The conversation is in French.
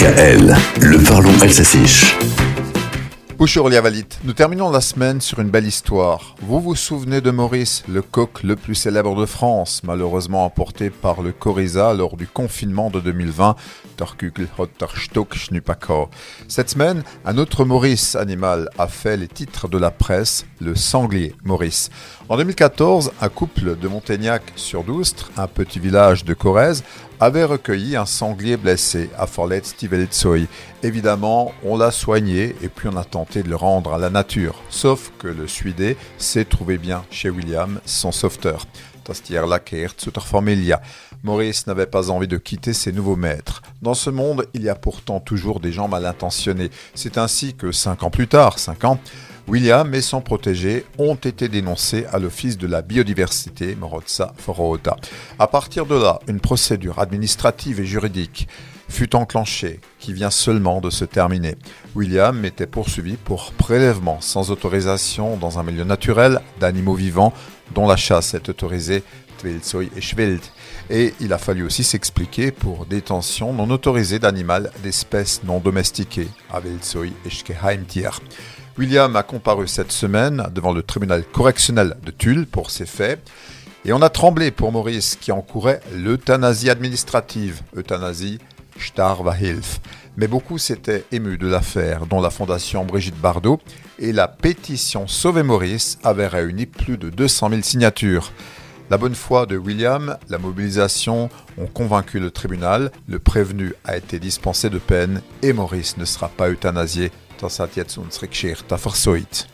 DKL, le parlons Elsassiche. Bonjour Liavalit, nous terminons la semaine sur une belle histoire. Vous vous souvenez de Maurice, le coq le plus célèbre de France, malheureusement emporté par le Coriza lors du confinement de 2020, Cette semaine, un autre Maurice animal a fait les titres de la presse, le sanglier Maurice. En 2014, un couple de Montaignac sur Doustre, un petit village de Corrèze, avait recueilli un sanglier blessé à Forlet Stivelitsoy. Évidemment, on l'a soigné et puis on a tenté de le rendre à la nature. Sauf que le Suidé s'est trouvé bien chez William, son sauveteur. Maurice n'avait pas envie de quitter ses nouveaux maîtres. Dans ce monde, il y a pourtant toujours des gens mal intentionnés. C'est ainsi que cinq ans plus tard, cinq ans, William et son protégé ont été dénoncés à l'Office de la biodiversité Morotsa Foroota. À partir de là, une procédure administrative et juridique fut enclenchée, qui vient seulement de se terminer. William était poursuivi pour prélèvement sans autorisation dans un milieu naturel d'animaux vivants dont la chasse est autorisée et il a fallu aussi s'expliquer pour détention non autorisée d'animal d'espèces non domestiquées, William a comparu cette semaine devant le tribunal correctionnel de Tulle pour ces faits. Et on a tremblé pour Maurice qui encourait l'euthanasie administrative, euthanasie Starvahilf. Mais beaucoup s'étaient émus de l'affaire, dont la fondation Brigitte Bardot, et la pétition Sauver Maurice avait réuni plus de 200 000 signatures. La bonne foi de William, la mobilisation ont convaincu le tribunal, le prévenu a été dispensé de peine et Maurice ne sera pas euthanasié Das hat jetzt unsere Geschichte einfach so. Jetzt.